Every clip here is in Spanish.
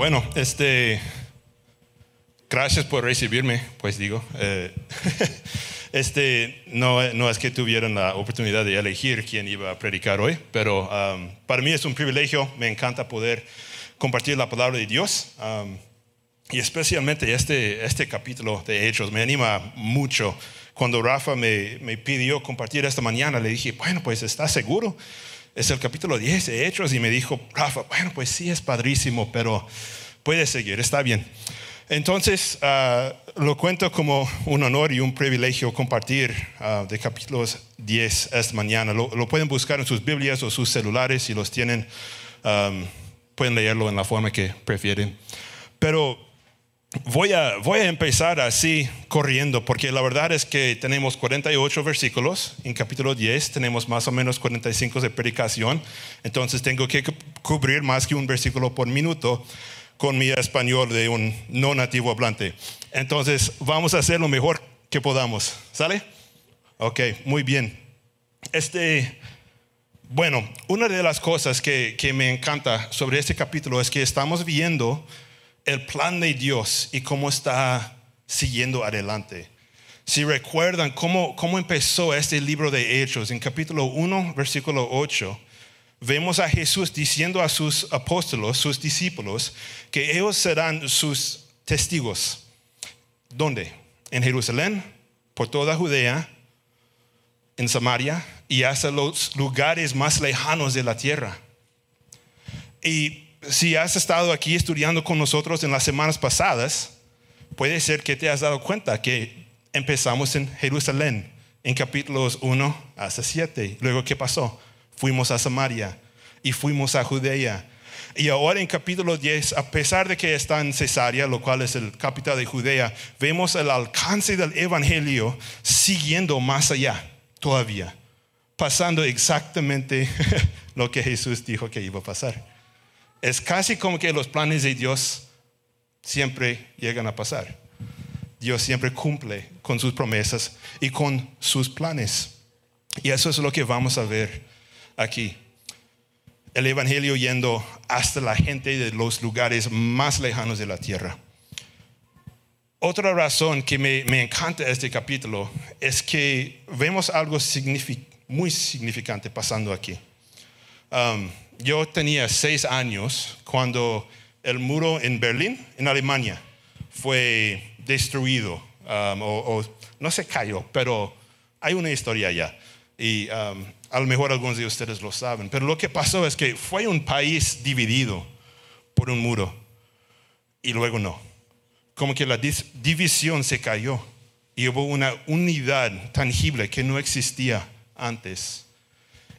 Bueno, este, gracias por recibirme, pues digo. Eh, este, no, no, es que tuvieron la oportunidad de elegir quién iba a predicar hoy, pero um, para mí es un privilegio, me encanta poder compartir la palabra de Dios. Um, y especialmente este, este capítulo de Hechos me anima mucho. Cuando Rafa me, me pidió compartir esta mañana, le dije, bueno, pues ¿estás seguro? Es el capítulo 10 de Hechos y me dijo, Rafa, bueno, pues sí es padrísimo, pero puede seguir, está bien. Entonces, ah, lo cuento como un honor y un privilegio compartir uh, de capítulos 10 esta mañana. Lo, pueden buscar en sus Biblias o sus celulares si los tienen. Um, pueden leerlo en la forma que prefieren. Pero Voy a, voy a empezar así corriendo, porque la verdad es que tenemos 48 versículos en capítulo 10, tenemos más o menos 45 de predicación, entonces tengo que cubrir más que un versículo por minuto con mi español de un no nativo hablante. Entonces vamos a hacer lo mejor que podamos, ¿sale? Ok, muy bien. Este, bueno, una de las cosas que, que me encanta sobre este capítulo es que estamos viendo el plan de Dios y cómo está siguiendo adelante. Si recuerdan cómo, cómo empezó este libro de Hechos, en capítulo 1, versículo 8, vemos a Jesús diciendo a sus apóstolos, sus discípulos, que ellos serán sus testigos. ¿Dónde? En Jerusalén, por toda Judea, en Samaria y hasta los lugares más lejanos de la tierra. Y si has estado aquí estudiando con nosotros en las semanas pasadas, puede ser que te has dado cuenta que empezamos en Jerusalén, en capítulos 1 hasta 7. Luego, ¿qué pasó? Fuimos a Samaria y fuimos a Judea. Y ahora en capítulo 10, a pesar de que está en Cesarea, lo cual es el capital de Judea, vemos el alcance del Evangelio siguiendo más allá todavía, pasando exactamente lo que Jesús dijo que iba a pasar. Es casi como que los planes de Dios siempre llegan a pasar. Dios siempre cumple con sus promesas y con sus planes. Y eso es lo que vamos a ver aquí. El Evangelio yendo hasta la gente de los lugares más lejanos de la tierra. Otra razón que me, encanta este capítulo es que vemos algo muy significante pasando aquí. Um, yo tenía seis años cuando el muro en Berlín, en Alemania, fue destruido, um, o, no se cayó, pero hay una historia allá. Y um, a lo mejor algunos de ustedes lo saben. Pero lo que pasó es que fue un país dividido por un muro y luego no. Como que la división se cayó y hubo una unidad tangible que no existía antes.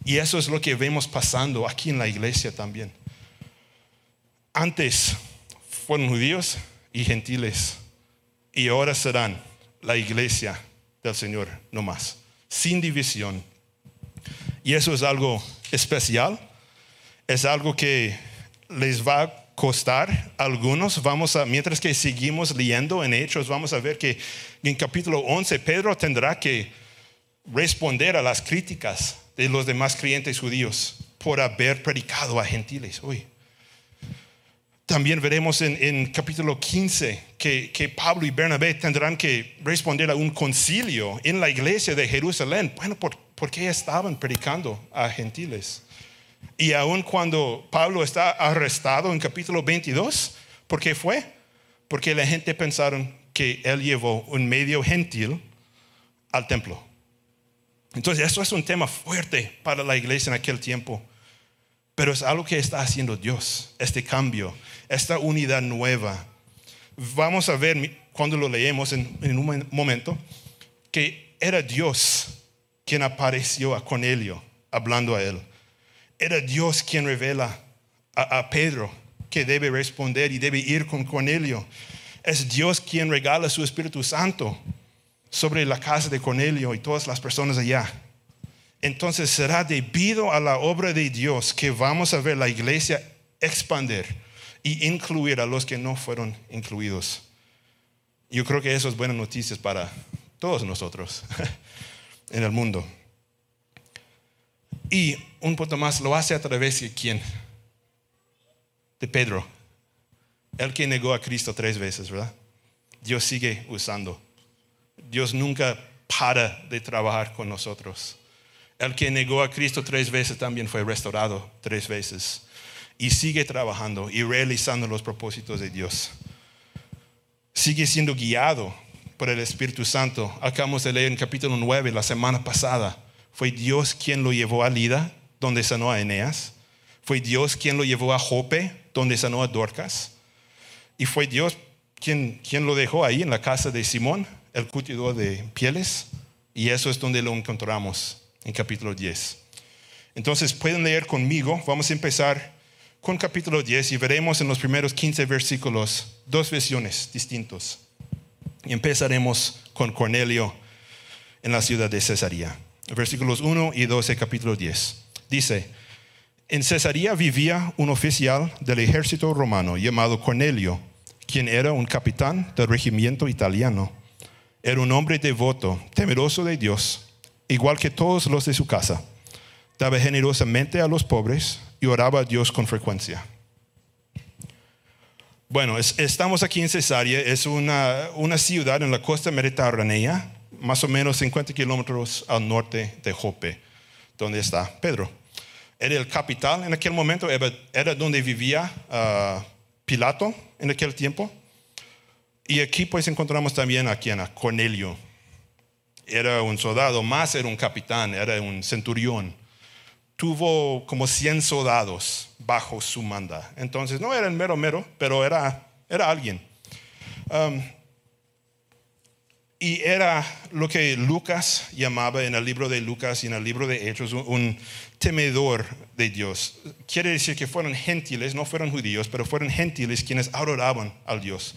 Y eso es lo que vemos pasando aquí en la iglesia también. Antes fueron judíos y gentiles y ahora serán la iglesia del Señor no más, sin división. Y eso es algo especial, es algo que les va a costar a algunos. Vamos a, mientras que seguimos leyendo en Hechos, vamos a ver que en capítulo 11 Pedro tendrá que responder a las críticas de los demás creyentes judíos por haber predicado a gentiles. También veremos en, capítulo 15 que, Pablo y Bernabé tendrán que responder a un concilio en la iglesia de Jerusalén. Bueno, ¿por, qué estaban predicando a gentiles? Y aun cuando Pablo está arrestado en capítulo 22, ¿por qué fue? Porque la gente pensaron que él llevó un medio gentil al templo. Entonces, esto es un tema fuerte para la iglesia en aquel tiempo, pero es algo que está haciendo Dios, este cambio, esta unidad nueva. Vamos a ver cuando lo leemos en, un momento que era Dios quien apareció a Cornelio hablando a él. Era Dios quien revela a, a Pedro que debe responder y debe ir con Cornelio. Es Dios quien regala su Espíritu Santo sobre la casa de Cornelio y todas las personas allá. Entonces será debido a la obra de Dios que vamos a ver la iglesia expandir y incluir a los que no fueron incluidos. Yo creo que eso es buena noticia para todos nosotros en el mundo. Y un punto más, lo hace a través de quién? De Pedro. El que negó a Cristo tres veces, ¿verdad? Dios sigue usando. Dios nunca para de trabajar con nosotros. El que negó a Cristo tres veces también fue restaurado tres veces. Y sigue trabajando y realizando los propósitos de Dios. Sigue siendo guiado por el Espíritu Santo. Acabamos de leer en capítulo 9 la semana pasada. Fue Dios quien lo llevó a Lida, donde sanó a Eneas. Fue Dios quien lo llevó a Jope, donde sanó a Dorcas. Y fue Dios quien, quien lo dejó ahí en la casa de Simón, el curtidor de pieles. Y eso es donde lo encontramos en capítulo 10. Entonces pueden leer conmigo, vamos a empezar con capítulo 10 y veremos en los primeros 15 versículos dos visiones distintos. Y empezaremos con Cornelio en la ciudad de Cesarea. Versículos 1 y 12, capítulo 10. Dice, en Cesarea vivía un oficial del ejército romano llamado Cornelio, quien era un capitán del regimiento italiano. Era un hombre devoto, temeroso de Dios igual que todos los de su casa. Daba generosamente a los pobres y oraba a Dios con frecuencia. Bueno, estamos aquí en Cesarea, es una, una ciudad en la costa mediterránea, más o menos 50 kilómetros al norte de Jope, donde está Pedro. Era el capital en aquel momento, era, donde vivía ah, Pilato en aquel tiempo. Y aquí pues encontramos también a quien, a Cornelio, era un soldado, más era un capitán, era un centurión. Tuvo como 100 soldados bajo su manda. Entonces no era el mero mero, pero era, era alguien. Um, y era lo que Lucas llamaba en el libro de Lucas y en el libro de Hechos un, temedor de Dios. Quiere decir que fueron gentiles, no fueron judíos, pero fueron gentiles quienes adoraban al Dios,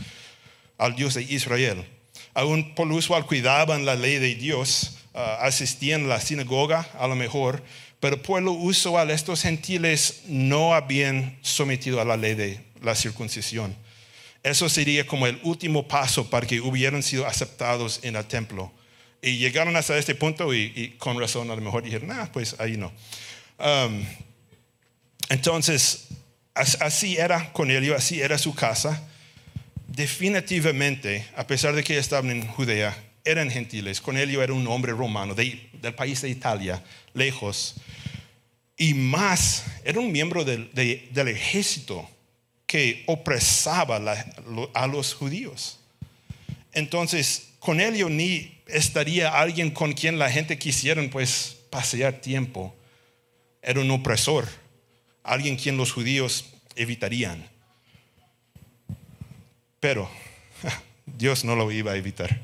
al Dios de Israel aún por lo usual cuidaban la ley de Dios, ah, asistían a la sinagoga a lo mejor, pero por lo usual estos gentiles no habían sometido a la ley de la circuncisión. Eso sería como el último paso para que hubieran sido aceptados en el templo. Y llegaron hasta este punto y, con razón a lo mejor dijeron, ah, pues ahí no. Um, entonces, así era con Cornelio, así era su casa definitivamente, a pesar de que estaban en Judea, eran gentiles. Cornelio era un hombre romano del país de Italia, lejos. Y más, era un miembro del, ejército que opresaba a los judíos. Entonces, Cornelio ni estaría alguien con quien la gente quisiera pues pasear tiempo. Era un opresor, alguien quien los judíos evitarían. Pero Dios no lo iba a evitar.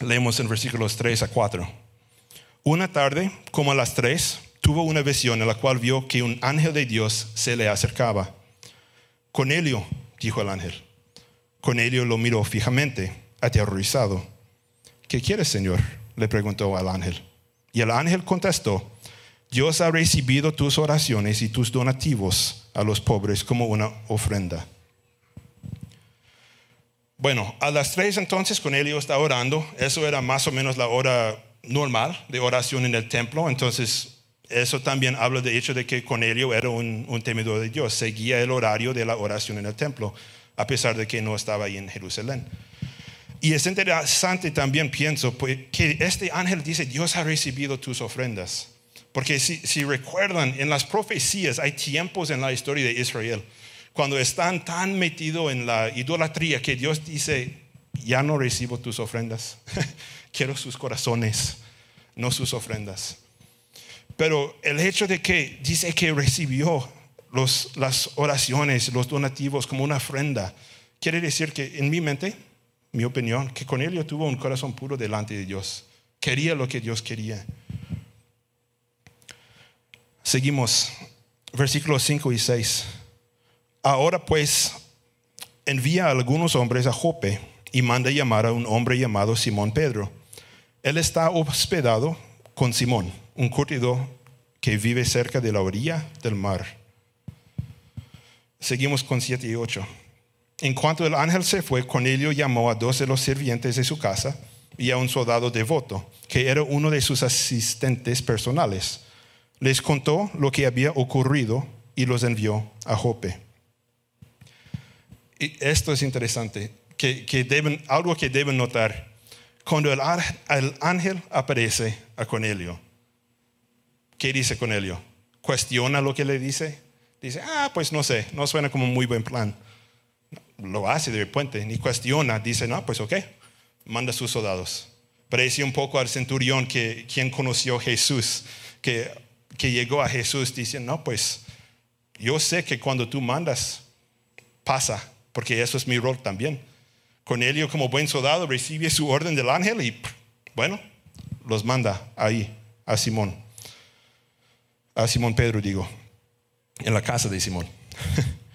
Leemos en versículos 3 a 4. Una tarde, como a las 3, tuvo una visión en la cual vio que un ángel de Dios se le acercaba. Cornelio, dijo el ángel. Cornelio lo miró fijamente, aterrorizado. ¿Qué quieres, Señor? le preguntó al ángel. Y el ángel contestó, Dios ha recibido tus oraciones y tus donativos a los pobres como una ofrenda. Bueno, a las tres entonces Cornelio está orando. Eso era más o menos la hora normal de oración en el templo. Entonces, eso también habla de hecho de que Cornelio era un, temedor de Dios. Seguía el horario de la oración en el templo, a pesar de que no estaba ahí en Jerusalén. Y es interesante también, pienso, pues, que este ángel dice, Dios ha recibido tus ofrendas. Porque si, si recuerdan, en las profecías hay tiempos en la historia de Israel cuando están tan metidos en la idolatría que Dios dice, ya no recibo tus ofrendas, quiero sus corazones, no sus ofrendas. Pero el hecho de que dice que recibió las oraciones, los donativos como una ofrenda, quiere decir que en mi mente, mi opinión, que Cornelio tuvo un corazón puro delante de Dios. Quería lo que Dios quería. Seguimos, versículos 5 y 6. Ahora pues envía algunos hombres a Jope y manda llamar a un hombre llamado Simón Pedro. Él está hospedado con Simón, un curtido que vive cerca de la orilla del mar. Seguimos con 7 y 8. En cuanto el ángel se fue, Cornelio llamó a dos de los sirvientes de su casa y a un soldado devoto, que era uno de sus asistentes personales. Les contó lo que había ocurrido y los envió a Jope. Y esto es interesante, que, deben, algo que deben notar. Cuando el, el ángel aparece a Cornelio, ¿qué dice Cornelio? ¿Cuestiona lo que le dice? Dice, ah, pues no sé, no suena como un muy buen plan. Lo hace de repente, ni cuestiona, dice, no, pues ok, manda sus soldados. Parece un poco al centurión que quien conoció a Jesús, que, que llegó a Jesús diciendo, no, pues yo sé que cuando tú mandas, pasa, porque eso es mi rol también. Cornelio como buen soldado recibe su orden del ángel y bueno, los manda ahí a Simón. A Simón Pedro digo, en la casa de Simón.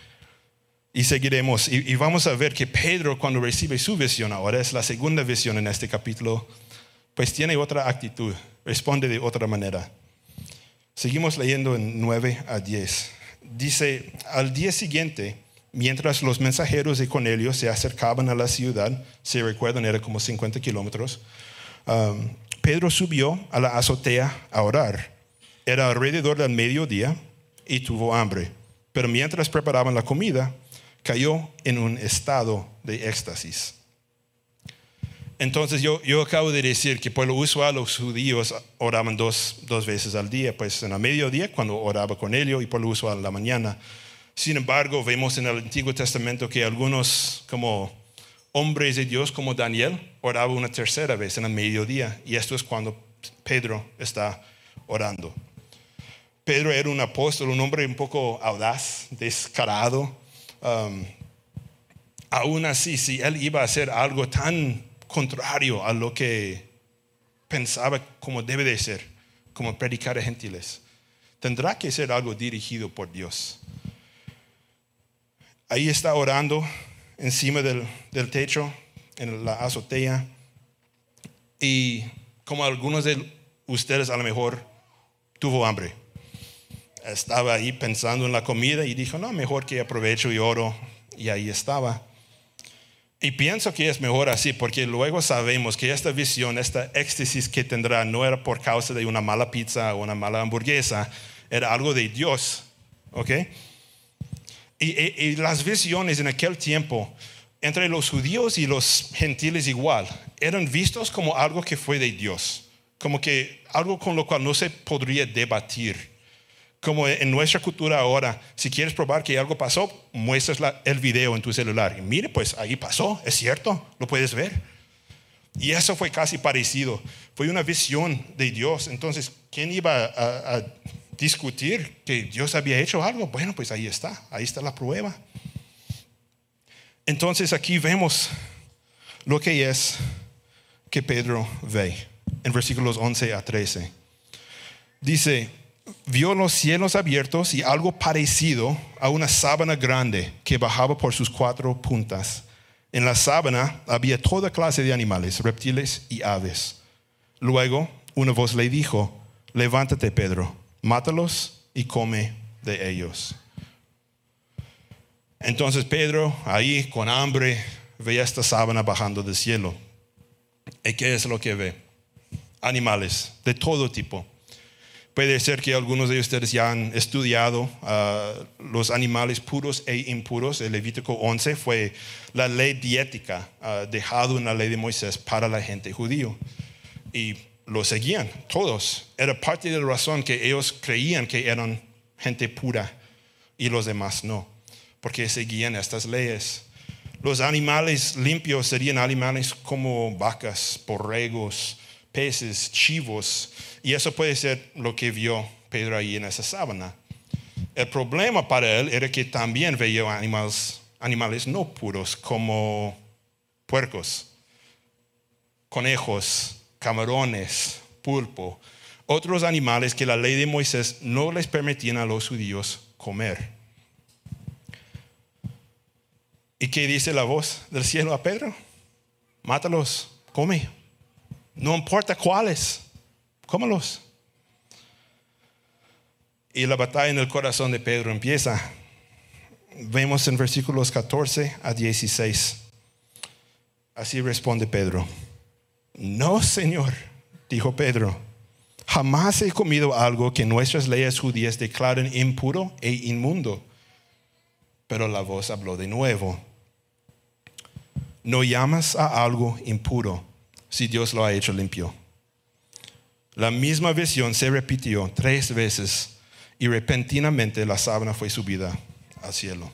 y seguiremos. Y, vamos a ver que Pedro cuando recibe su visión, ahora es la segunda visión en este capítulo, pues tiene otra actitud, responde de otra manera. Seguimos leyendo en 9 a 10. Dice, al día siguiente, mientras los mensajeros de Cornelio se acercaban a la ciudad, se recuerdan, era como 50 kilómetros, um, Pedro subió a la azotea a orar. Era alrededor del mediodía y tuvo hambre, pero mientras preparaban la comida, cayó en un estado de éxtasis. Entonces yo, yo acabo de decir que por lo usual los judíos oraban dos, dos veces al día, pues en el mediodía cuando oraba Cornelio y por lo usual en la mañana. Sin embargo, vemos en el Antiguo Testamento que algunos como hombres de Dios como Daniel oraban una tercera vez en el mediodía y esto es cuando Pedro está orando. Pedro era un apóstol, un hombre un poco audaz, descarado. Um, aún así, si él iba a hacer algo tan contrario a lo que pensaba como debe de ser, como predicar a gentiles, tendrá que ser algo dirigido por Dios ahí está orando encima del, techo, en la azotea. Y como algunos de ustedes a lo mejor tuvo hambre. Estaba ahí pensando en la comida y dijo, no, mejor que aprovecho y oro. Y ahí estaba. Y pienso que es mejor así, porque luego sabemos que esta visión, esta éxtasis que tendrá, no era por causa de una mala pizza o una mala hamburguesa, era algo de Dios. ¿Ok? Y, las visiones en aquel tiempo, entre los judíos y los gentiles igual, eran vistos como algo que fue de Dios, como que algo con lo cual no se podría debatir. Como en nuestra cultura ahora, si quieres probar que algo pasó, muestras el video en tu celular. Y mire, pues ahí pasó, es cierto, lo puedes ver. Y eso fue casi parecido. Fue una visión de Dios. Entonces, ¿quién iba a discutir que Dios había hecho algo, bueno, pues ahí está, ahí está la prueba. Entonces aquí vemos lo que es que Pedro ve en versículos 11 a 13. Dice, vio los cielos abiertos y algo parecido a una sábana grande que bajaba por sus cuatro puntas. En la sábana había toda clase de animales, reptiles y aves. Luego una voz le dijo, levántate Pedro mátalos y come de ellos. Entonces Pedro, ahí con hambre, ve esta sábana bajando del cielo. ¿Y qué es lo que ve? Animales de todo tipo. Puede ser que algunos de ustedes ya han estudiado ah, los animales puros e impuros. El Levítico 11 fue la ley diética uh, dejado en la ley de Moisés para la gente judío. Y lo seguían, todos. Era parte de la razón que ellos creían que eran gente pura y los demás no, porque seguían estas leyes. Los animales limpios serían animales como vacas, borregos, peces, chivos, y eso puede ser lo que vio Pedro ahí en esa sábana. El problema para él era que también veía animales, animales no puros como puercos, conejos, camarones, pulpo, otros animales que la ley de Moisés no les permitían a los judíos comer. ¿Y qué dice la voz del cielo a Pedro? Mátalos, come. No importa cuáles, cómalos. Y la batalla en el corazón de Pedro empieza. Vemos en versículos 14 a 16. Así responde Pedro. No, Señor, dijo Pedro, jamás he comido algo que nuestras leyes judías declaran impuro e inmundo. Pero la voz habló de nuevo. no llamas a algo impuro si Dios lo ha hecho limpio. La misma visión se repitió tres veces y repentinamente la sábana fue subida al cielo.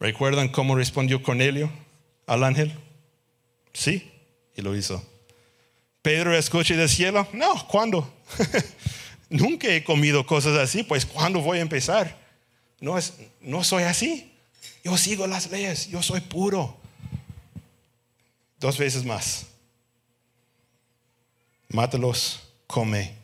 ¿Recuerdan cómo respondió Cornelio al ángel? Sí, y lo hizo. Pedro escucha del cielo, no, ¿cuándo? Nunca he comido cosas así, pues ¿cuándo voy a empezar? No, es, no soy así. Yo sigo las leyes, yo soy puro. Dos veces más. Mátalos, come.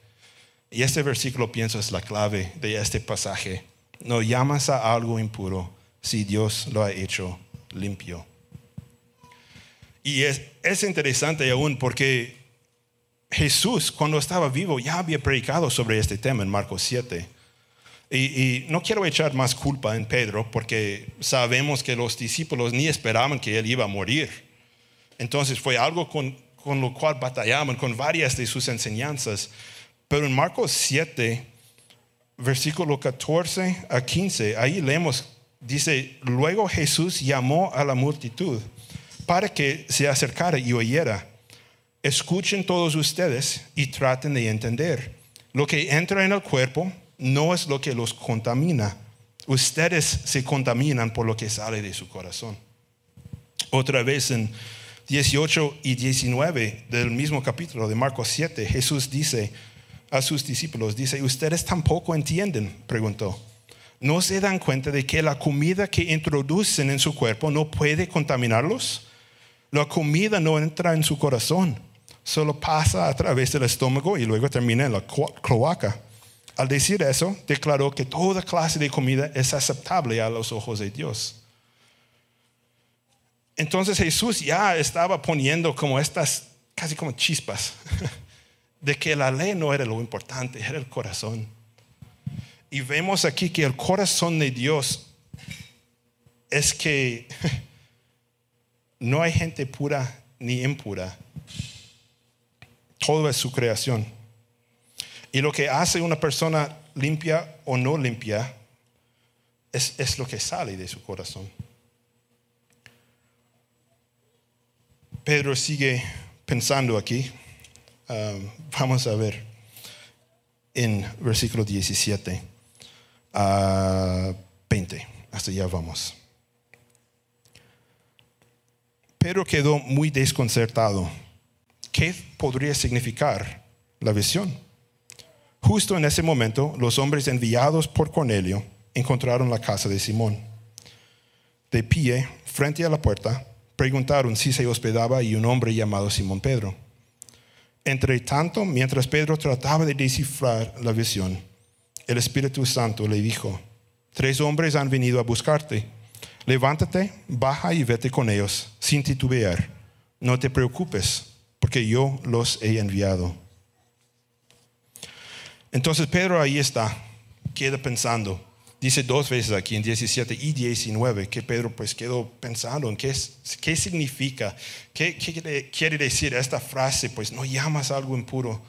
Y este versículo pienso es la clave de este pasaje. No llamas a algo impuro si Dios lo ha hecho limpio. Y es, es interesante aún porque Jesús, cuando estaba vivo, ya había predicado sobre este tema en Marcos 7. Y, no quiero echar más culpa en Pedro porque sabemos que los discípulos ni esperaban que él iba a morir. Entonces fue algo con, con lo cual batallaban con varias de sus enseñanzas. Pero en Marcos 7, versículo 14 a 15, ahí leemos, dice, luego Jesús llamó a la multitud para que se acercara y oyera. Escuchen todos ustedes y traten de entender. Lo que entra en el cuerpo no es lo que los contamina. Ustedes se contaminan por lo que sale de su corazón. Otra vez en 18 y 19 del mismo capítulo de Marcos 7, Jesús dice a sus discípulos, dice, ¿ustedes tampoco entienden? Preguntó. ¿No se dan cuenta de que la comida que introducen en su cuerpo no puede contaminarlos? La comida no entra en su corazón, solo pasa a través del estómago y luego termina en la cloaca. Al decir eso, declaró que toda clase de comida es aceptable a los ojos de Dios. Entonces Jesús ya estaba poniendo como estas, casi como chispas, de que la ley no era lo importante, era el corazón. Y vemos aquí que el corazón de Dios es que no hay gente pura ni impura. Todo es su creación. Y lo que hace una persona limpia o no limpia es, lo que sale de su corazón. Pedro sigue pensando aquí. Um, vamos a ver en versículo 17 a 20. Hasta ya vamos. Pedro quedó muy desconcertado. ¿Qué podría significar la visión? Justo en ese momento, los hombres enviados por Cornelio encontraron la casa de Simón. De pie, frente a la puerta, preguntaron si se hospedaba y un hombre llamado Simón Pedro. Entre tanto, mientras Pedro trataba de descifrar la visión, el Espíritu Santo le dijo, tres hombres han venido a buscarte. Levántate, baja y vete con ellos, sin titubear. No te preocupes, porque yo los he enviado. Entonces Pedro ahí está, queda pensando. Dice dos veces aquí en 17 y 19 que Pedro pues quedó pensando en qué, qué significa, qué, qué quiere decir esta frase, pues no llamas algo impuro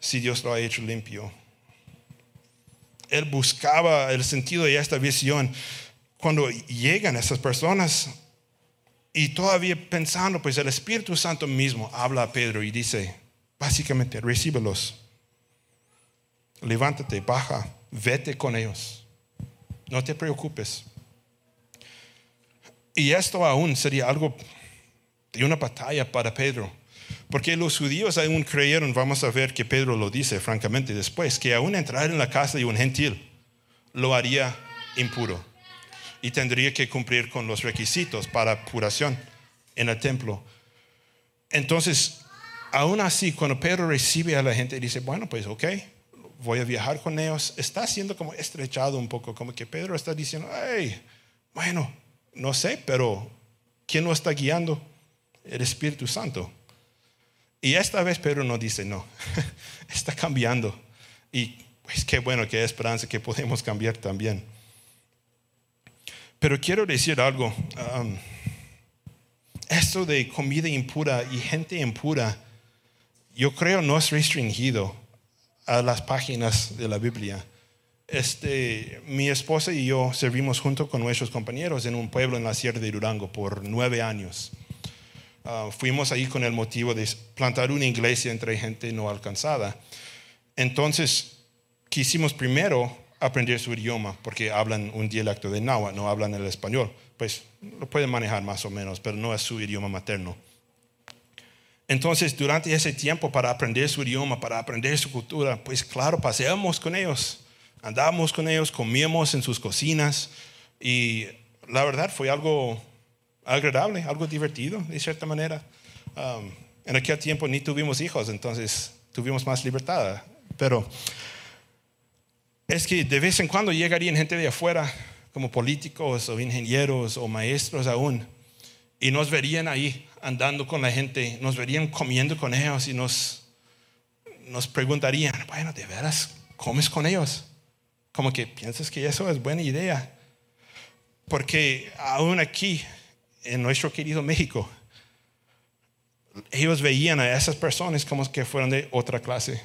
si Dios lo ha hecho limpio. Él buscaba el sentido de esta visión cuando llegan esas personas y todavía pensando, pues el Espíritu Santo mismo habla a Pedro y dice, básicamente, recíbelos levántate, baja, vete con ellos. No te preocupes. Y esto aún sería algo de una batalla para Pedro. Porque los judíos aún creyeron, vamos a ver que Pedro lo dice francamente después, que aún entrar en la casa de un gentil lo haría impuro y tendría que cumplir con los requisitos para puración en el templo. Entonces, aún así, cuando Pedro recibe a la gente, dice, bueno, pues ok, voy a viajar con ellos, está siendo como estrechado un poco, como que Pedro está diciendo, hey, bueno, no sé, pero ¿quién lo está guiando? El Espíritu Santo. Y esta vez Pedro no dice no, está cambiando. Y pues qué bueno, qué esperanza que podemos cambiar también. Pero quiero decir algo, um, esto de comida impura y gente impura, yo creo no es restringido a las páginas de la Biblia. este, mi esposa y yo servimos junto con nuestros compañeros en un pueblo en la Sierra de Durango por nueve años. Ah, fuimos ahí con el motivo de plantar una iglesia entre gente no alcanzada. Entonces, quisimos primero aprender su idioma, porque hablan un dialecto de náhuatl, no hablan el español. Pues lo pueden manejar más o menos, pero no es su idioma materno. Entonces, durante ese tiempo, para aprender su idioma, para aprender su cultura, pues claro, paseamos con ellos, andábamos con ellos, comíamos en sus cocinas y la verdad fue algo agradable, algo divertido, de cierta manera. Um, en aquel tiempo ni tuvimos hijos, entonces tuvimos más libertad. Pero es que de vez en cuando llegarían gente de afuera, como políticos o ingenieros o maestros aún, y nos verían ahí andando con la gente, nos verían comiendo con ellos y nos, nos preguntarían, bueno, ¿de veras comes con ellos? Como que piensas que eso es buena idea. Porque aún aquí, en nuestro querido México, ellos veían a esas personas como que fueran de otra clase,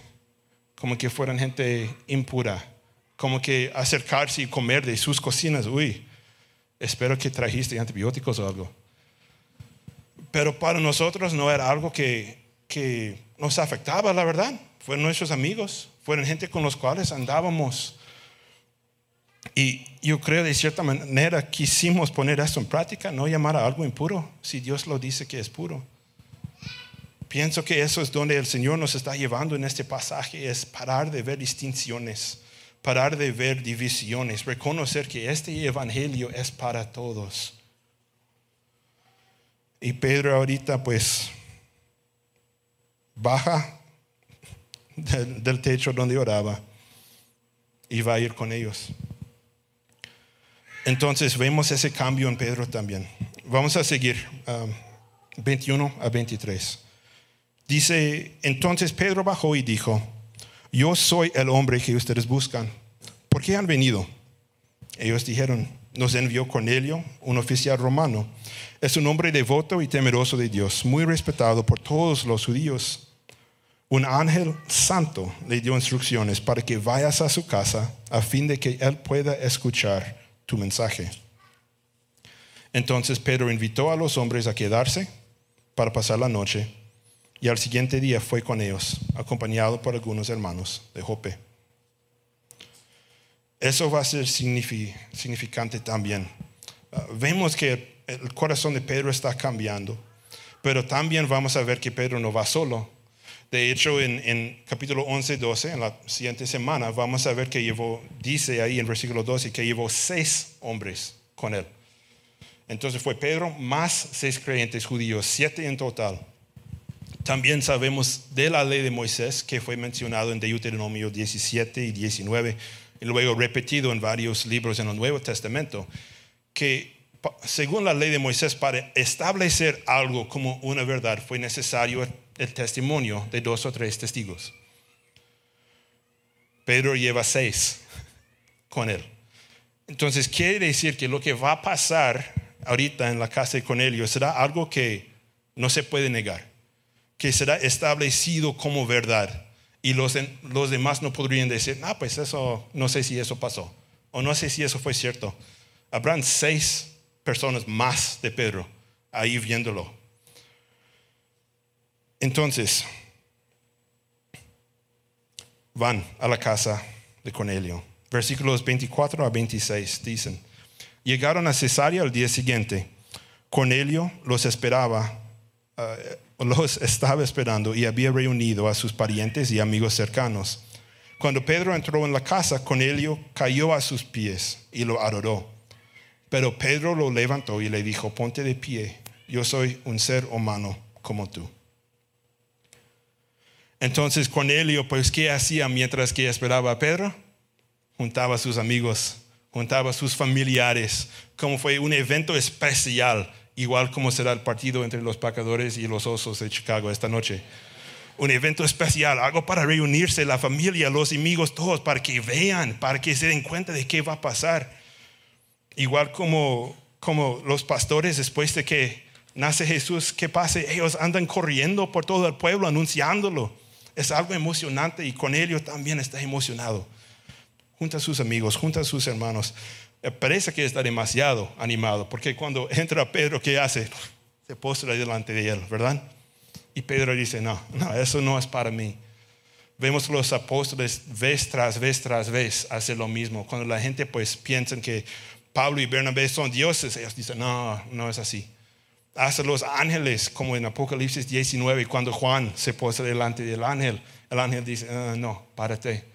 como que fueran gente impura, como que acercarse y comer de sus cocinas, uy, espero que trajiste antibióticos o algo. Pero para nosotros no era algo que, que nos afectaba, la verdad. Fueron nuestros amigos, fueron gente con los cuales andábamos. Y yo creo de cierta manera quisimos poner esto en práctica, no llamar a algo impuro, si Dios lo dice que es puro. Pienso que eso es donde el Señor nos está llevando en este pasaje, es parar de ver distinciones, parar de ver divisiones, reconocer que este Evangelio es para todos. Y Pedro ahorita pues baja del, techo donde oraba y va a ir con ellos. Entonces vemos ese cambio en Pedro también. Vamos a seguir 21 um, a 23. Dice, entonces Pedro bajó y dijo, yo soy el hombre que ustedes buscan. ¿Por qué han venido? Ellos dijeron, nos envió Cornelio, un oficial romano. Es un hombre devoto y temeroso de Dios, muy respetado por todos los judíos. Un ángel santo le dio instrucciones para que vayas a su casa a fin de que él pueda escuchar tu mensaje. Entonces Pedro invitó a los hombres a quedarse para pasar la noche y al siguiente día fue con ellos, acompañado por algunos hermanos de Jope. Eso va a ser significante también. Ah, vemos que el corazón de Pedro está cambiando, pero también vamos a ver que Pedro no va solo. De hecho, en, capítulo 11, 12, en la siguiente semana, vamos a ver que llevó, dice ahí en versículo 12, que llevó seis hombres con él. Entonces fue Pedro más seis creyentes judíos, siete en total. También sabemos de la ley de Moisés, que fue mencionado en Deuteronomio 17 y 19, y luego repetido en varios libros en el Nuevo Testamento, que según la ley de Moisés, para establecer algo como una verdad fue necesario el testimonio de dos o tres testigos. Pedro lleva seis con él. Entonces quiere decir que lo que va a pasar ahorita en la casa de Cornelio será algo que no se puede negar, que será establecido como verdad. Y los, los demás no podrían decir, ah, pues eso, no sé si eso pasó, o no sé si eso fue cierto. Habrán seis personas más de Pedro ahí viéndolo. Entonces, van a la casa de Cornelio. Versículos 24 a 26 dicen, llegaron a Cesarea al día siguiente. Cornelio los esperaba. Uh, los estaba esperando y había reunido a sus parientes y amigos cercanos. Cuando Pedro entró en la casa, Cornelio cayó a sus pies y lo adoró. Pero Pedro lo levantó y le dijo, ponte de pie, yo soy un ser humano como tú. Entonces Cornelio, pues, ¿qué hacía mientras que esperaba a Pedro? Juntaba a sus amigos, juntaba a sus familiares, como fue un evento especial igual como será el partido entre los pecadores y los osos de Chicago esta noche. Un evento especial, algo para reunirse la familia, los amigos, todos, para que vean, para que se den cuenta de qué va a pasar. Igual como, como los pastores después de que nace Jesús, ¿qué pasa? Ellos andan corriendo por todo el pueblo anunciándolo. Es algo emocionante y con ellos también está emocionado. junta a sus amigos, junta a sus hermanos. Eh, parece que está demasiado animado, porque cuando entra Pedro, ¿qué hace? Se postra delante de él, ¿verdad? Y Pedro dice, no, no, eso no es para mí. Vemos los apóstoles vez tras vez tras vez hacer lo mismo. Cuando la gente pues piensa que Pablo y Bernabé son dioses, ellos dicen, no, no es así. Hasta los ángeles, como en Apocalipsis 19, cuando Juan se postra delante del ángel, el ángel dice, ah, no, párate,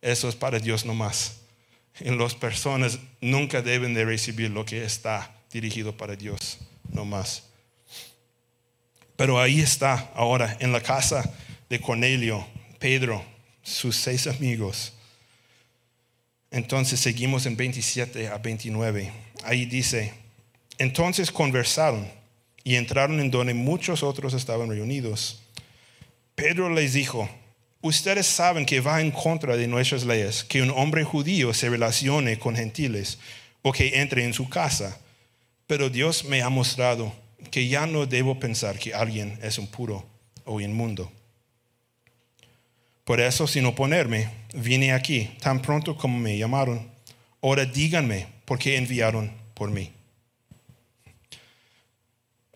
eso es para Dios nomás. Y las personas nunca deben de recibir lo que está dirigido para Dios nomás. Pero ahí está ahora en la casa de Cornelio, Pedro, sus seis amigos. Entonces seguimos en 27 a 29. Ahí dice, entonces conversaron y entraron en donde muchos otros estaban reunidos. Pedro les dijo, ustedes saben que va en contra de nuestras leyes que un hombre judío se relacione con gentiles o que entre en su casa, pero Dios me ha mostrado que ya no debo pensar que alguien es impuro o inmundo. Por eso, sin oponerme, vine aquí tan pronto como me llamaron. Ahora díganme por qué enviaron por mí.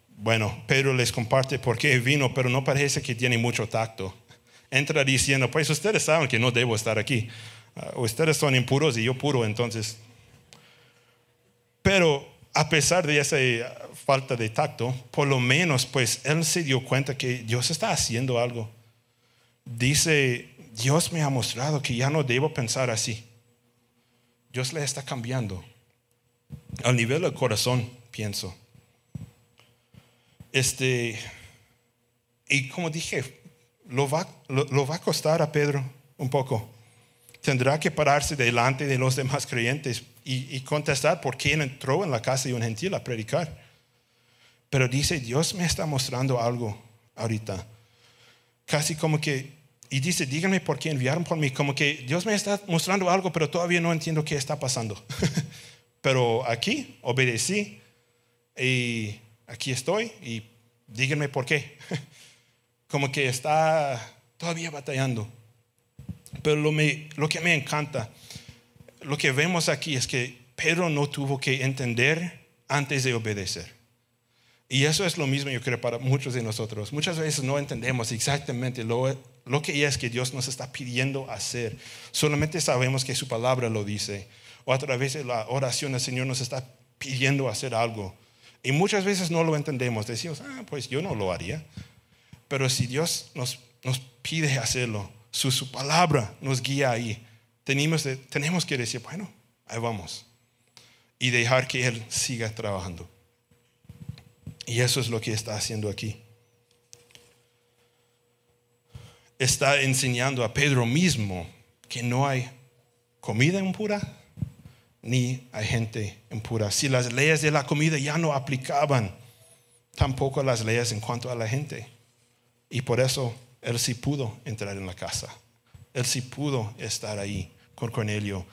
Bueno, Pedro les comparte por qué vino, pero no parece que tiene mucho tacto. Entra diciendo, pues ustedes saben que no debo estar aquí. Ah, ustedes son impuros y yo puro, entonces. Pero a pesar de esa falta de tacto, por lo menos pues él se dio cuenta que Dios está haciendo algo. Dice, Dios me ha mostrado que ya no debo pensar así. Dios le está cambiando. Al nivel del corazón, pienso. Este, y como dije, lo va, lo va a costar a Pedro un poco. Tendrá que pararse delante de los demás creyentes y, contestar por quién entró en la casa de un gentil a predicar. Pero dice, Dios me está mostrando algo ahorita. Casi como que, y dice, díganme por qué enviaron por mí. Como que Dios me está mostrando algo, pero todavía no entiendo qué está pasando. pero aquí obedecí y aquí estoy y díganme por qué. como que está todavía batallando. Pero lo, me, lo que me encanta lo que vemos aquí es que Pedro no tuvo que entender antes de obedecer. Y eso es lo mismo, yo creo, para muchos de nosotros. Muchas veces no entendemos exactamente lo, lo que es que Dios nos está pidiendo hacer. Solamente sabemos que su palabra lo dice. O a través de la oración el Señor nos está pidiendo hacer algo. Y muchas veces no lo entendemos. Decimos, ah, pues yo no lo haría. Pero si Dios nos, nos pide hacerlo, su, su palabra nos guía ahí tenemos, tenemos que decir, bueno, ahí vamos. Y dejar que Él siga trabajando. Y eso es lo que está haciendo aquí. Está enseñando a Pedro mismo que no hay comida impura ni hay gente impura. Si las leyes de la comida ya no aplicaban, tampoco las leyes en cuanto a la gente. Y por eso él sí pudo entrar en la casa. Él sí pudo estar ahí con Cornelio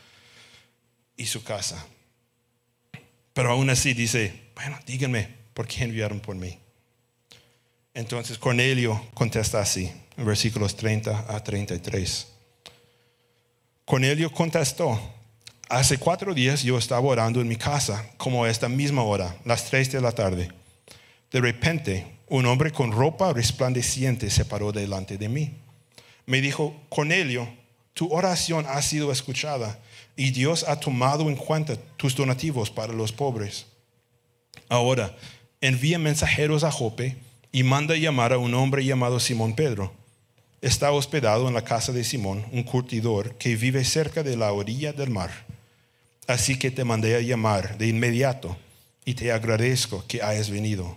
y su casa. Pero aún así dice, bueno, díganme, ¿por qué enviaron por mí? Entonces Cornelio contesta así, en versículos 30 a 33. Cornelio contestó, hace cuatro días yo estaba orando en mi casa, como a esta misma hora, las tres de la tarde. De repente, un hombre con ropa resplandeciente se paró delante de mí me dijo, Cornelio, tu oración ha sido escuchada y Dios ha tomado en cuenta tus donativos para los pobres. Ahora, envía mensajeros a Jope y manda llamar a un hombre llamado Simón Pedro. Está hospedado en la casa de Simón, un curtidor que vive cerca de la orilla del mar. Así que te mandé a llamar de inmediato y te agradezco que hayas venido.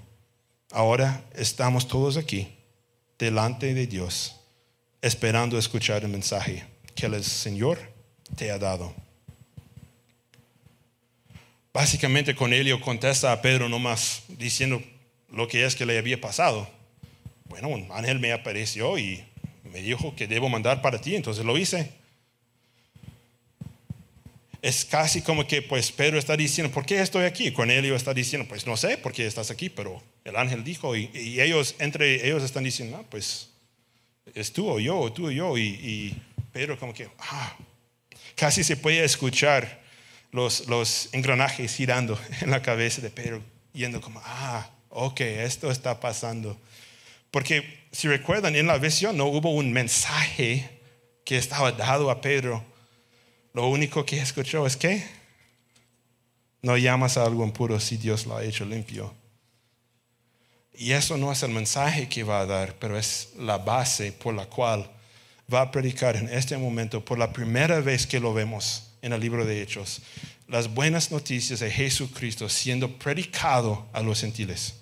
Ahora estamos todos aquí, delante de Dios esperando escuchar el mensaje que el Señor te ha dado. Básicamente Cornelio contesta a Pedro nomás diciendo lo que es que le había pasado. Bueno, un ángel me apareció y me dijo que debo mandar para ti, entonces lo hice. Es casi como que pues Pedro está diciendo, ¿por qué estoy aquí? Cornelio está diciendo, pues no sé por qué estás aquí, pero el ángel dijo y, ellos entre ellos están diciendo, pues es tú o yo, o tú o yo. Y, Pedro como que, ah. Casi se puede escuchar los, los engranajes girando en la cabeza de Pedro, yendo como, ah, ok, esto está pasando. Porque si recuerdan, en la visión no hubo un mensaje que estaba dado a Pedro. Lo único que escuchó es que no llamas a algo impuro si Dios lo ha hecho limpio. Y eso no es el mensaje que va a dar, pero es la base por la cual va a predicar en este momento, por la primera vez que lo vemos en el libro de Hechos, las buenas noticias de Jesucristo siendo predicado a los gentiles.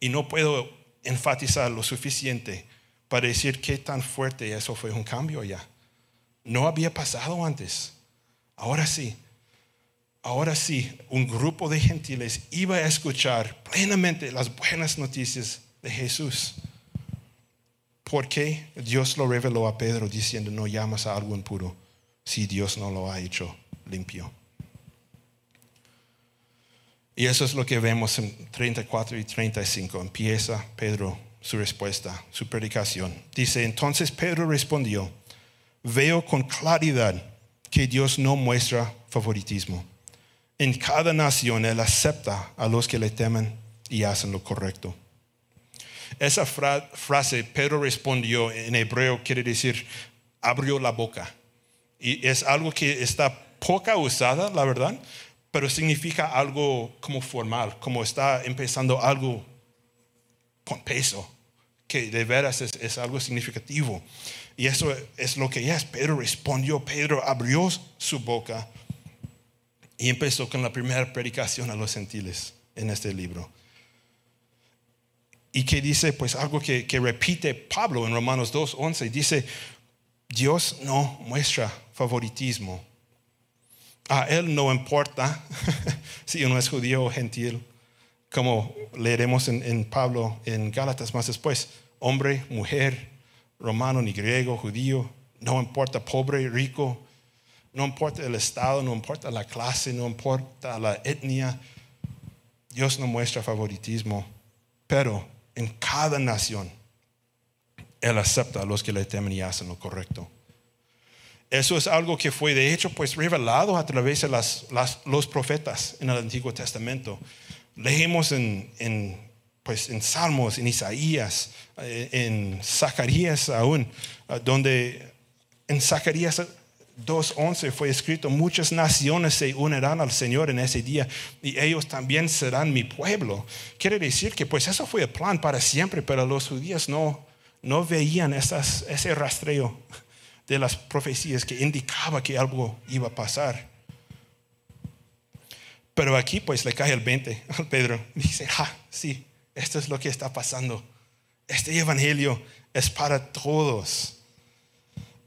Y no puedo enfatizar lo suficiente para decir qué tan fuerte eso fue un cambio ya. No había pasado antes. Ahora sí. Ahora sí, un grupo de gentiles iba a escuchar plenamente las buenas noticias de Jesús. Porque Dios lo reveló a Pedro diciendo, no llamas a algo impuro si Dios no lo ha hecho limpio. Y eso es lo que vemos en 34 y 35. Empieza Pedro su respuesta, su predicación. Dice, entonces Pedro respondió, veo con claridad que Dios no muestra favoritismo. En cada nación Él acepta a los que le temen y hacen lo correcto. Esa frase, Pedro respondió en hebreo, quiere decir, abrió la boca. Y es algo que está poca usada, la verdad, pero significa algo como formal, como está empezando algo con peso, que de veras es, algo significativo. Y eso es lo que es. Pedro respondió, Pedro abrió su boca y empezó con la primera predicación a los gentiles en este libro. Y que dice, pues algo que, que repite Pablo en Romanos 2, 11, dice, Dios no muestra favoritismo a él no importa si uno es judío o gentil, como leeremos en, Pablo en Gálatas más después, hombre, mujer, romano ni griego, judío, no importa pobre, rico, no importa el estado, no importa la clase, no importa la etnia, Dios no muestra favoritismo, pero en cada nación Él acepta a los que le temen y hacen lo correcto. Eso es algo que fue de hecho pues revelado a través de los profetas en el Antiguo Testamento. Leemos en, pues, en Salmos, en Isaías, eh, en Zacarías aún, eh, donde en Zacarías 2.11 fue escrito, muchas naciones se unirán al Señor en ese día y ellos también serán mi pueblo. Quiere decir que pues eso fue el plan para siempre, pero los judíos no, no veían ese rastreo de las profecías que indicaba que algo iba a pasar. Pero aquí pues le cae el 20 a Pedro. Dice, ah, sí, esto es lo que está pasando. Este evangelio es para todos.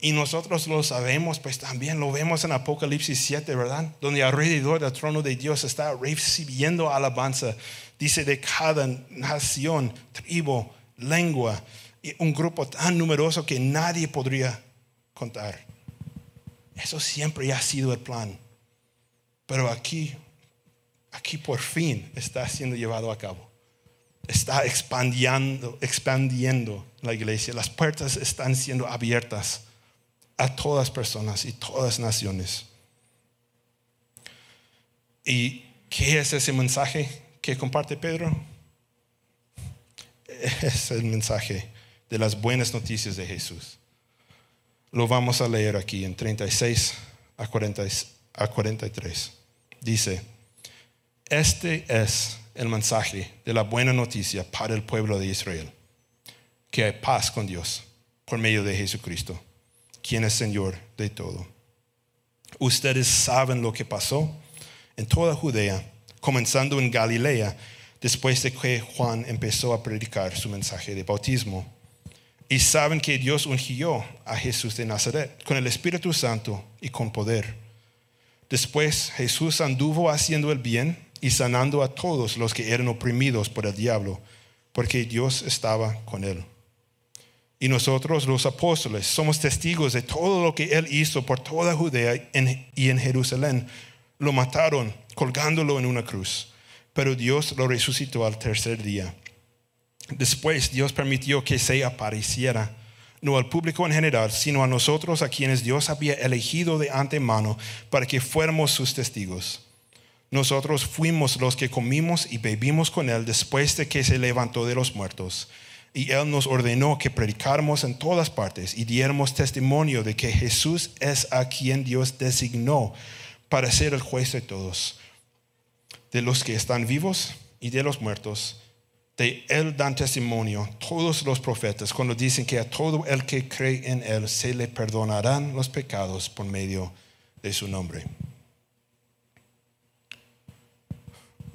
Y nosotros lo sabemos, pues también lo vemos en Apocalipsis 7, ¿verdad? Donde alrededor del trono de Dios está recibiendo alabanza. Dice de cada nación, tribu, lengua, y un grupo tan numeroso que nadie podría contar. Eso siempre ha sido el plan. Pero aquí, aquí por fin está siendo llevado a cabo. Está expandiendo, expandiendo la iglesia. Las puertas están siendo abiertas a todas personas y todas naciones. ¿Y qué es ese mensaje que comparte Pedro? Es el mensaje de las buenas noticias de Jesús. Lo vamos a leer aquí en 36 a, 43. Dice, este es el mensaje de la buena noticia para el pueblo de Israel, que hay paz con Dios por medio de Jesucristo, quien es Señor de todo. Ustedes saben lo que pasó en toda Judea, comenzando en Galilea, después de que Juan empezó a predicar su mensaje de bautismo y saben que Dios ungió a Jesús de Nazaret con el Espíritu Santo y con poder. Después Jesús anduvo haciendo el bien y sanando a todos los que eran oprimidos por el diablo, porque Dios estaba con él. Y nosotros los apóstoles somos testigos de todo lo que él hizo por toda Judea y en Jerusalén. Lo mataron colgándolo en una cruz, pero Dios lo resucitó al tercer día Después Dios permitió que se apareciera no al público en general, sino a nosotros a quienes Dios había elegido de antemano para que fuéramos sus testigos. Nosotros fuimos los que comimos y bebimos con Él después de que se levantó de los muertos. Y Él nos ordenó que predicáramos en todas partes y diéramos testimonio de que Jesús es a quien Dios designó para ser el juez de todos, de los que están vivos y de los muertos de él dan testimonio todos los profetas cuando dicen que a todo el que cree en él se le perdonarán los pecados por medio de su nombre.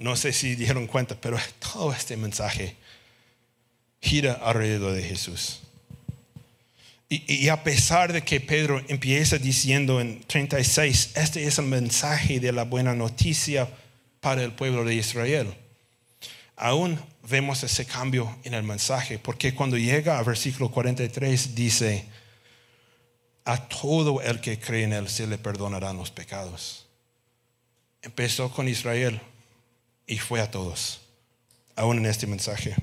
No sé si dieron cuenta, pero todo este mensaje gira alrededor de Jesús. Y, a pesar de que Pedro empieza diciendo en 36, este es el mensaje de la buena noticia para el pueblo de Israel aún vemos ese cambio en el mensaje, porque cuando llega a versículo 43 dice, a todo el que cree en él se le perdonarán los pecados. Empezó con Israel y fue a todos, aún en este mensaje.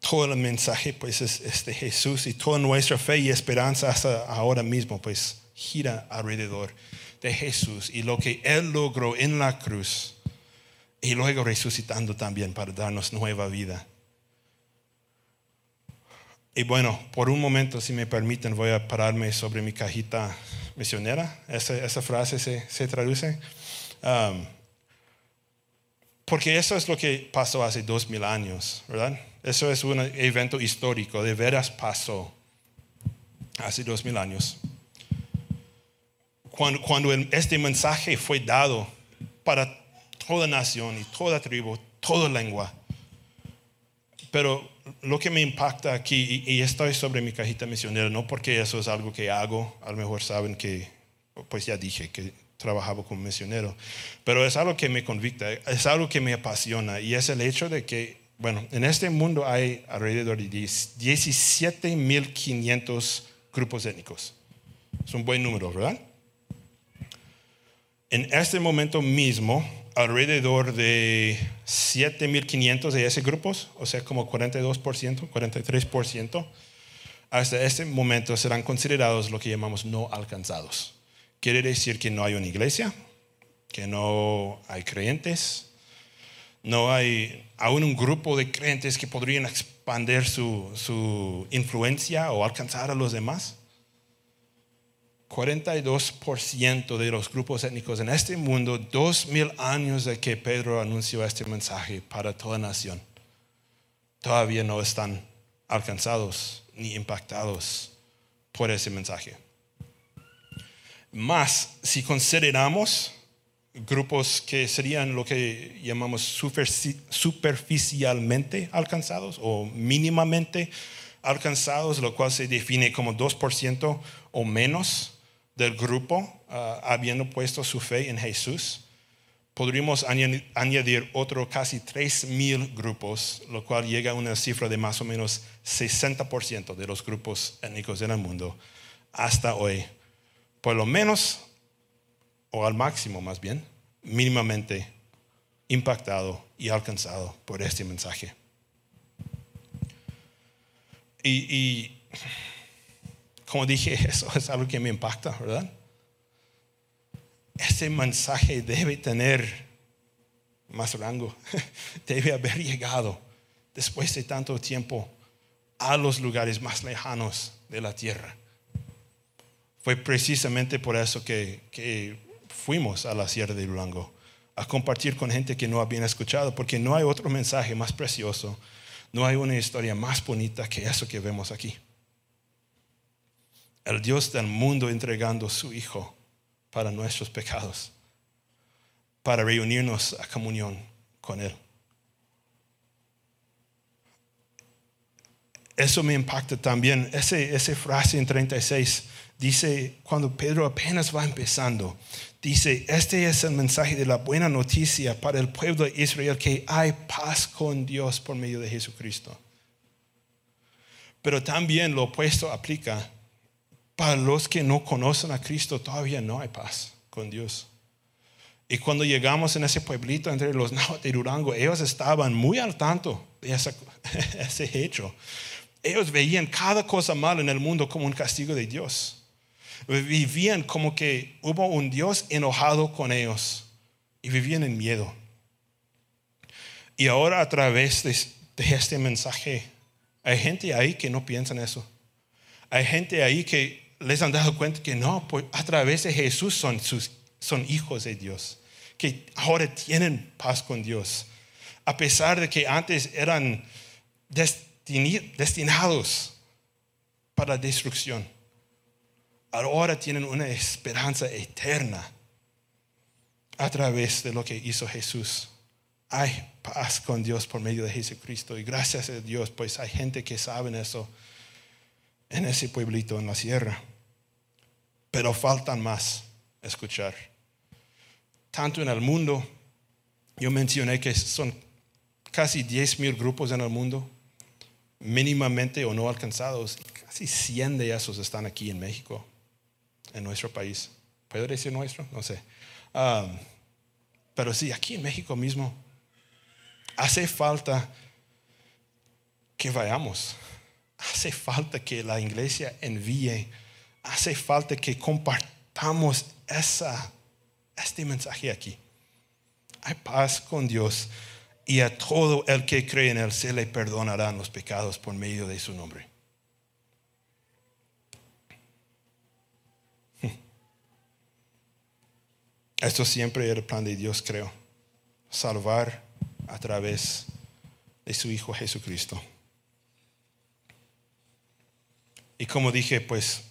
Todo el mensaje pues es, de Jesús y toda nuestra fe y esperanza hasta ahora mismo pues gira alrededor de Jesús y lo que Él logró en la cruz y luego resucitando también para darnos nueva vida. Y bueno, por un momento, si me permiten, voy a pararme sobre mi cajita misionera. Esa, frase se, traduce. Um, porque eso es lo que pasó hace dos mil años, ¿verdad? Eso es un evento histórico, de veras pasó hace dos mil años. Cuando, cuando este mensaje fue dado para toda nación y toda tribu, toda lengua. Pero lo que me impacta aquí, y, estoy sobre mi cajita misionera, no porque eso es algo que hago, a lo mejor saben que, pues ya dije que trabajaba como misionero, pero es algo que me convicta, es algo que me apasiona y es el hecho de que, bueno, en este mundo hay alrededor de 17.500 grupos étnicos. Es un buen número, ¿verdad? En este momento mismo alrededor de 7.500 de esos grupos, o sea, como 42%, 43%, hasta este momento serán considerados lo que llamamos no alcanzados. Quiere decir que no hay una iglesia, que no hay creyentes, no hay aún un grupo de creyentes que podrían expandir su, su influencia o alcanzar a los demás. 42% de los grupos étnicos en este mundo, dos mil años de que Pedro anunció este mensaje para toda nación, todavía no están alcanzados ni impactados por ese mensaje. Más, si consideramos grupos que serían lo que llamamos superficialmente alcanzados o mínimamente alcanzados, lo cual se define como 2% o menos del grupo, ah, habiendo puesto su fe en Jesús, podríamos añadir otro casi 3.000 grupos, lo cual llega a una cifra de más o menos 60% de los grupos étnicos en el mundo hasta hoy. Por lo menos, o al máximo más bien, mínimamente impactado y alcanzado por este mensaje. y como dije, eso es algo que me impacta, ¿verdad? Ese mensaje debe tener más rango, debe haber llegado después de tanto tiempo a los lugares más lejanos de la tierra. Fue precisamente por eso que, que fuimos a la Sierra de Durango, a compartir con gente que no habían escuchado, porque no hay otro mensaje más precioso, no hay una historia más bonita que eso que vemos aquí el Dios del mundo entregando su Hijo para nuestros pecados, para reunirnos a comunión con Él. Eso me impacta también. Ese, esa frase en 36 dice, cuando Pedro apenas va empezando, dice, este es el mensaje de la buena noticia para el pueblo de Israel, que hay paz con Dios por medio de Jesucristo. Pero también lo opuesto aplica para los que no conocen a Cristo todavía no hay paz con Dios. Y cuando llegamos en ese pueblito entre los Náhuatl y Durango, ellos estaban muy al tanto de ese, hecho. Ellos veían cada cosa mala en el mundo como un castigo de Dios. Vivían como que hubo un Dios enojado con ellos y vivían en miedo. Y ahora a través de, este mensaje, hay gente ahí que no piensa en eso. Hay gente ahí que les han dado cuenta que no, pues a través de Jesús son, sus, son hijos de Dios, que ahora tienen paz con Dios, a pesar de que antes eran destinados para destrucción. Ahora tienen una esperanza eterna a través de lo que hizo Jesús. Hay paz con Dios por medio de Jesucristo y gracias a Dios, pues hay gente que sabe eso en ese pueblito en la sierra. Pero faltan más escuchar. Tanto en el mundo, yo mencioné que son casi 10 mil grupos en el mundo, mínimamente o no alcanzados. Casi 100 de esos están aquí en México, en nuestro país. ¿Puedo decir nuestro? No sé. Pero sí, aquí en México mismo hace falta que vayamos. Hace falta que la iglesia envíe. Hace falta que compartamos esa, este mensaje aquí. Hay paz con Dios y a todo el que cree en Él se le perdonarán los pecados por medio de su nombre. Esto siempre era el plan de Dios, creo. Salvar a través de su Hijo Jesucristo. Y como dije, pues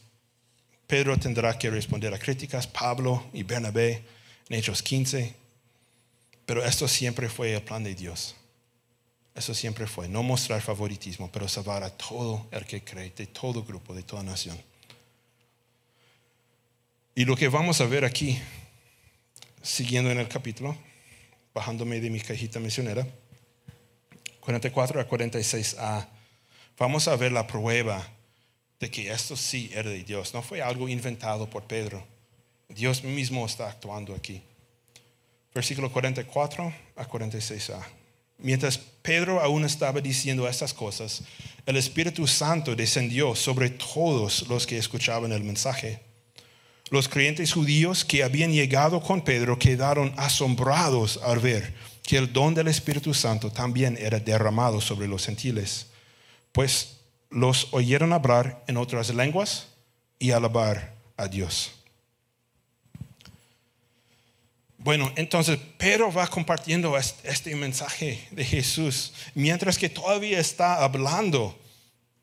Pedro tendrá que responder a críticas, Pablo y Bernabé en Hechos 15, pero esto siempre fue el plan de Dios. Eso siempre fue, no mostrar favoritismo, pero salvar a todo el que cree, de todo grupo, de toda nación. Y lo que vamos a ver aquí, siguiendo en el capítulo, bajándome de mi cajita misionera, 44 a 46a, vamos a ver la prueba de que esto sí era de Dios. No fue algo inventado por Pedro. Dios mismo está actuando aquí. Versículo 44 a 46a. Mientras Pedro aún estaba diciendo estas cosas, el Espíritu Santo descendió sobre todos los que escuchaban el mensaje. Los creyentes judíos que habían llegado con Pedro quedaron asombrados al ver que el don del Espíritu Santo también era derramado sobre los gentiles, pues los oyeron hablar en otras lenguas y alabar a Dios. Bueno, entonces Pedro va compartiendo este mensaje de Jesús, mientras que todavía está hablando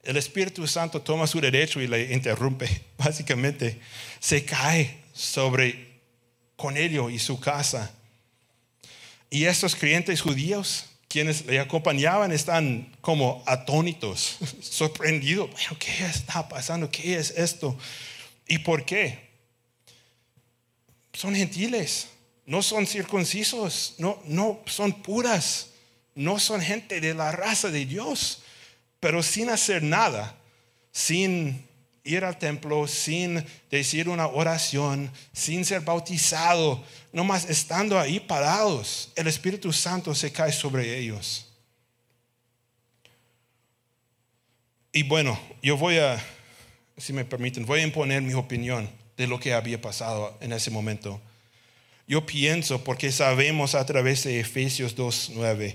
el Espíritu Santo toma su derecho y le interrumpe. Básicamente se cae sobre Cornelio y su casa. Y estos creyentes judíos, quienes le acompañaban, están como atónitos, sorprendidos. ¿Qué está pasando? ¿Qué es esto? ¿Y por qué? Son gentiles, no son circuncisos, no, no son puras, no son gente de la raza de Dios pero sin hacer nada, sin ir al templo, sin decir una oración, sin ser bautizado, nomás estando ahí parados, el Espíritu Santo se cae sobre ellos. Y bueno, yo voy a, si me permiten, voy a imponer mi opinión de lo que había pasado en ese momento. Yo pienso, porque sabemos a través de Efesios 2.9,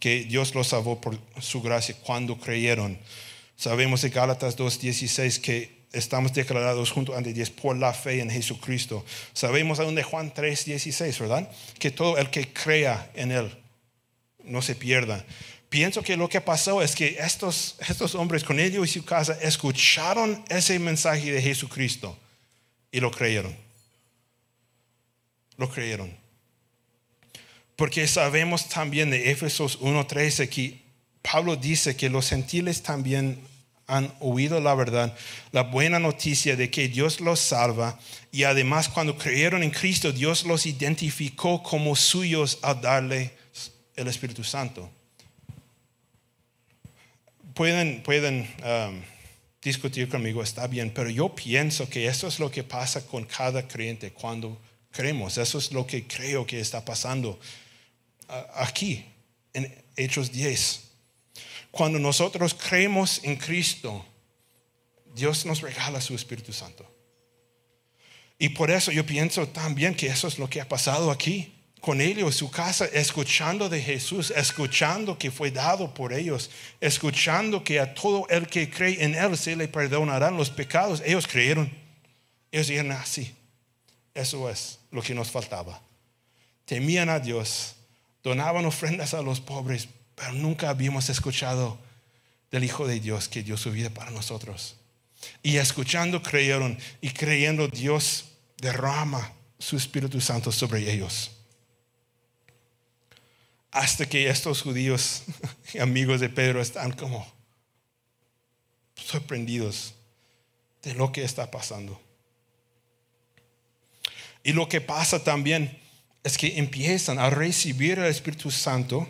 que Dios los salvó por su gracia cuando creyeron. Sabemos en Gálatas 2.16 que estamos declarados junto ante Dios por la fe en Jesucristo. Sabemos aún de Juan 3.16, ¿verdad? Que todo el que crea en Él no se pierda. Pienso que lo que pasó es que estos, estos hombres con ellos y su casa escucharon ese mensaje de Jesucristo y lo creyeron. Lo creyeron. Porque sabemos también de Éfesos 1.13 que Pablo dice que los gentiles también han oído la verdad, la buena noticia de que Dios los salva y además cuando creyeron en Cristo Dios los identificó como suyos al darle el Espíritu Santo. Pueden, pueden um, discutir conmigo, está bien, pero yo pienso que eso es lo que pasa con cada creyente cuando creemos, eso es lo que creo que está pasando aquí, en Hechos 10. cuando nosotros creemos en Cristo, Dios nos regala su Espíritu Santo. Y por eso yo pienso también que eso es lo que ha pasado aquí con ellos, su casa, escuchando de Jesús, escuchando que fue dado por ellos, escuchando que a todo el que cree en Él se le perdonarán los pecados. Ellos creyeron. Ellos dijeron así. Ah, eso es lo que nos faltaba. Temían a Dios, donaban ofrendas a los pobres, pero nunca habíamos escuchado del Hijo de Dios que dio su vida para nosotros. Y escuchando creyeron y creyendo Dios derrama su Espíritu Santo sobre ellos hasta que estos judíos, amigos de Pedro, están como sorprendidos de lo que está pasando. Y lo que pasa también es que empiezan a recibir el Espíritu Santo,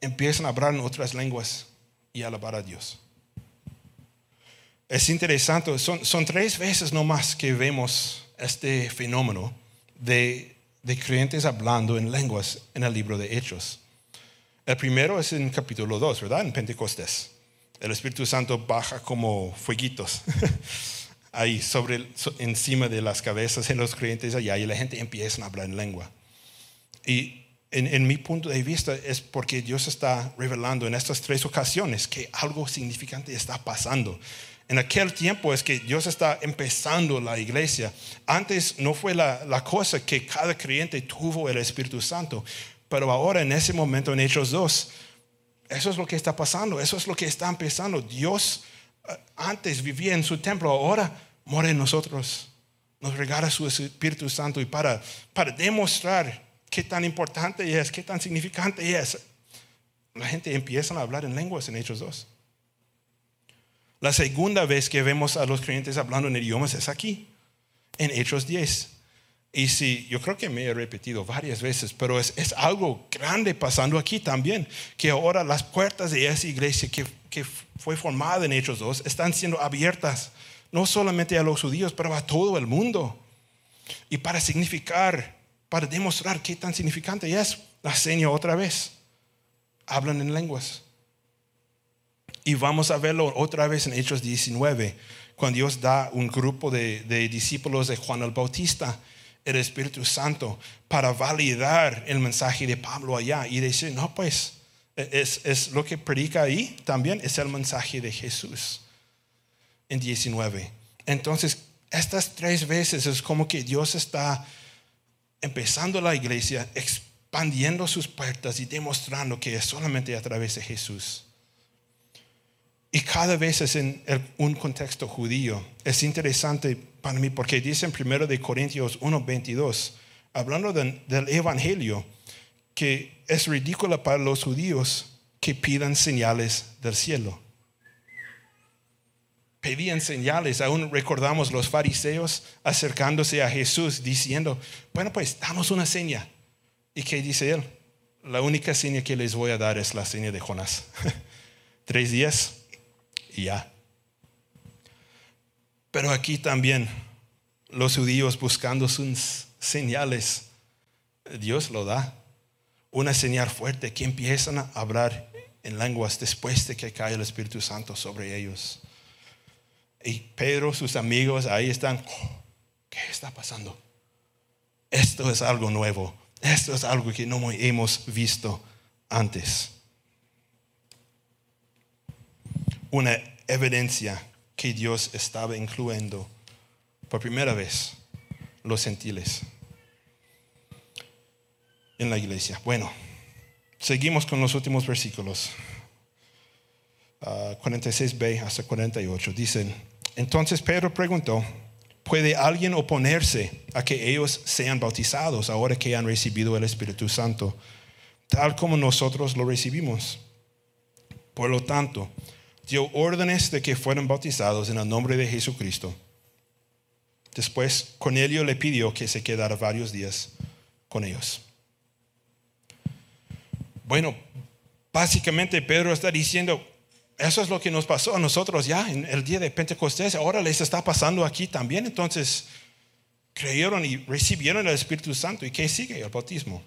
empiezan a hablar en otras lenguas y a alabar a Dios. Es interesante, son, tres veces nomás que vemos este fenómeno de de creyentes hablando en lenguas en el libro de Hechos. El primero es en capítulo 2, ¿verdad? En Pentecostés. El Espíritu Santo baja como fueguitos ahí sobre, encima de las cabezas de los creyentes allá y la gente empieza a hablar en lengua. Y en, en, mi punto de vista es porque Dios está revelando en estas tres ocasiones que algo significante está pasando. En aquel tiempo es que Dios está empezando la iglesia. Antes no fue la, cosa que cada creyente tuvo el Espíritu Santo, pero ahora en ese momento en Hechos 2, eso es lo que está pasando, eso es lo que está empezando. Dios antes vivía en su templo, ahora mora en nosotros. Nos regala su Espíritu Santo y para, para demostrar qué tan importante es, qué tan significante es, la gente empieza a hablar en lenguas en Hechos 2. La segunda vez que vemos a los creyentes hablando en idiomas es aquí, en Hechos 10. Y sí, yo creo que me he repetido varias veces, pero es, algo grande pasando aquí también, que ahora las puertas de esa iglesia que, que fue formada en Hechos 2 están siendo abiertas, no solamente a los judíos, pero a todo el mundo. Y para significar, para demostrar qué tan significante es, la seña otra vez. Hablan en lenguas. Y vamos a verlo otra vez en Hechos 19, cuando Dios da un grupo de, discípulos de Juan el Bautista el Espíritu Santo para validar el mensaje de Pablo allá y decir, no, pues es, es, lo que predica ahí también es el mensaje de Jesús en 19. Entonces, estas tres veces es como que Dios está empezando la iglesia, expandiendo sus puertas y demostrando que es solamente a través de Jesús. Y cada vez es en un contexto judío. Es interesante para mí porque dice en 1 de Corintios 1:22, hablando del evangelio, que es ridículo para los judíos que pidan señales del cielo. Pedían señales, aún recordamos los fariseos acercándose a Jesús diciendo, bueno, pues damos una seña. ¿Y qué dice él? La única seña que les voy a dar es la seña de Jonás. Tres días y ya. Pero aquí también los judíos buscando sus señales, Dios lo da. Una señal fuerte que empiezan a hablar en lenguas después de que cae el Espíritu Santo sobre ellos. Y Pedro, sus amigos, ahí están. ¿Qué está pasando? Esto es algo nuevo. Esto es algo que no hemos visto antes. una evidencia que Dios estaba incluyendo por primera vez los gentiles en la iglesia. Bueno, seguimos con los últimos versículos. 46b ah, hasta 48. Dicen, entonces Pedro preguntó, ¿puede alguien oponerse a que ellos sean bautizados ahora que han recibido el Espíritu Santo, tal como nosotros lo recibimos? Por lo tanto, dio órdenes de que fueran bautizados en el nombre de Jesucristo. Después Cornelio le pidió que se quedara varios días con ellos. Bueno, básicamente Pedro está diciendo, eso es lo que nos pasó a nosotros ya en el día de Pentecostés, ahora les está pasando aquí también. Entonces, creyeron y recibieron el Espíritu Santo. ¿Y qué sigue? El bautismo.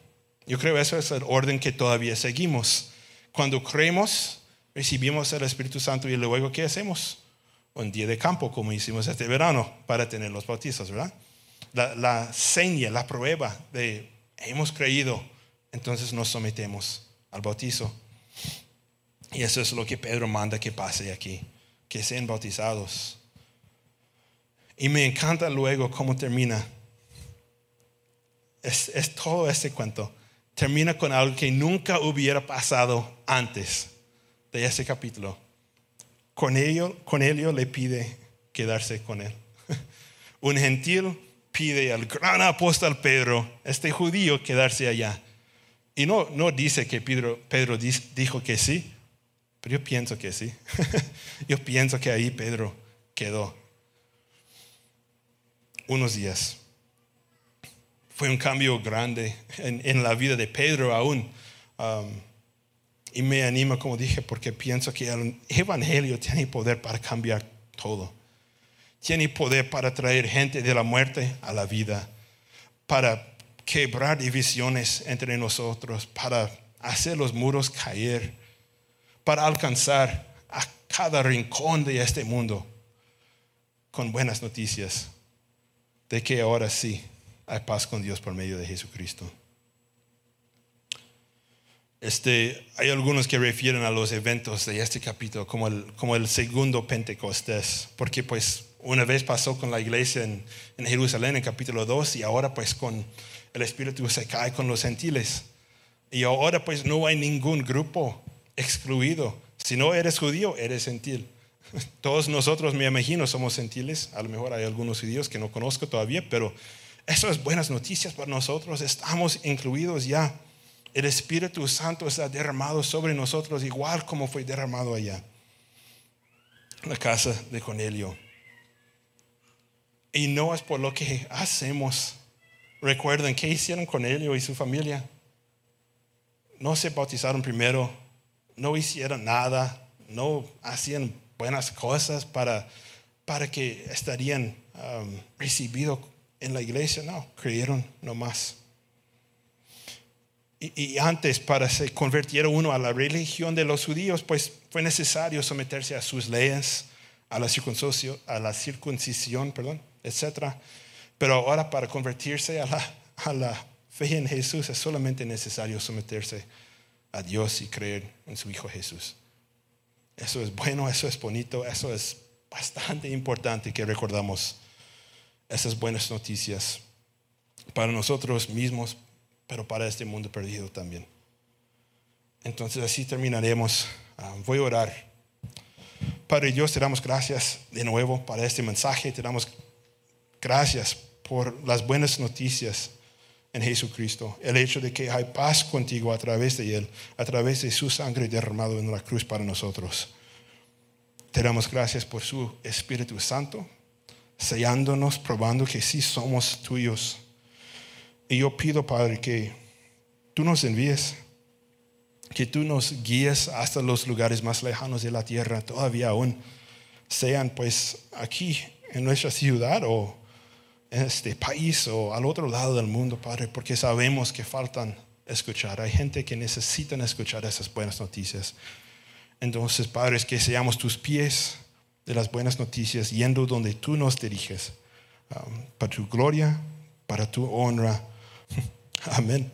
Yo creo que eso es el orden que todavía seguimos. Cuando creemos, recibimos el Espíritu Santo y luego ¿qué hacemos? Un día de campo, como hicimos este verano, para tener los bautizos, ¿verdad? La, la seña, la prueba de hemos creído, entonces nos sometemos al bautizo. Y eso es lo que Pedro manda que pase aquí, que sean bautizados. Y me encanta luego cómo termina. Es, todo este cuento. Termina con algo que nunca hubiera pasado antes de ese capítulo. Cornelio, Cornelio le pide quedarse con él. Un gentil pide al gran apóstol Pedro, este judío, quedarse allá. Y no, no dice que Pedro, dijo que sí, pero yo pienso que sí. yo pienso que ahí Pedro quedó unos días. Fue un cambio grande en, la vida de Pedro aún. Um, y me anima, como dije, porque pienso que el Evangelio tiene poder para cambiar todo. Tiene poder para traer gente de la muerte a la vida, para quebrar divisiones entre nosotros, para hacer los muros caer, para alcanzar a cada rincón de este mundo con buenas noticias de que ahora sí hay paz con Dios por medio de Jesucristo. Este, hay algunos que refieren a los eventos de este capítulo como el, como el segundo Pentecostés, porque pues una vez pasó con la iglesia en, en, Jerusalén en capítulo 2 y ahora pues con el Espíritu se cae con los gentiles. Y ahora pues no hay ningún grupo excluido. Si no eres judío, eres gentil. Todos nosotros, me imagino, somos gentiles. A lo mejor hay algunos judíos que no conozco todavía, pero eso es buenas noticias para nosotros. Estamos incluidos ya. El Espíritu Santo está derramado sobre nosotros igual como fue derramado allá. La casa de Cornelio. Y no es por lo que hacemos. Recuerden, ¿qué hicieron Cornelio y su familia? No se bautizaron primero, no hicieron nada, no hacían buenas cosas para, para que estarían um, recibidos en la iglesia. No, creyeron nomás. Y, y antes, para se convertir uno a la religión de los judíos, pues fue necesario someterse a sus leyes, a la circuncisión, a la circuncisión perdón, etc. Pero ahora para convertirse a la, a la fe en Jesús es solamente necesario someterse a Dios y creer en su Hijo Jesús. Eso es bueno, eso es bonito, eso es bastante importante que recordamos esas buenas noticias para nosotros mismos, pero para este mundo perdido también. Entonces así terminaremos. Ah, voy a orar. Padre Dios, te damos gracias de nuevo para este mensaje. Te damos gracias por las buenas noticias en Jesucristo. El hecho de que hay paz contigo a través de Él, a través de su sangre derramado en la cruz para nosotros. Te damos gracias por su Espíritu Santo, sellándonos, probando que sí somos tuyos. Y yo pido, Padre, que tú nos envíes, que tú nos guíes hasta los lugares más lejanos de la tierra, todavía aún, sean pues aquí en nuestra ciudad o este país o al otro lado del mundo, Padre, porque sabemos que faltan escuchar. Hay gente que necesitan escuchar esas buenas noticias. Entonces, Padre, que seamos tus pies de las buenas noticias, yendo donde tú nos diriges, um, para tu gloria, para tu honra. Amén.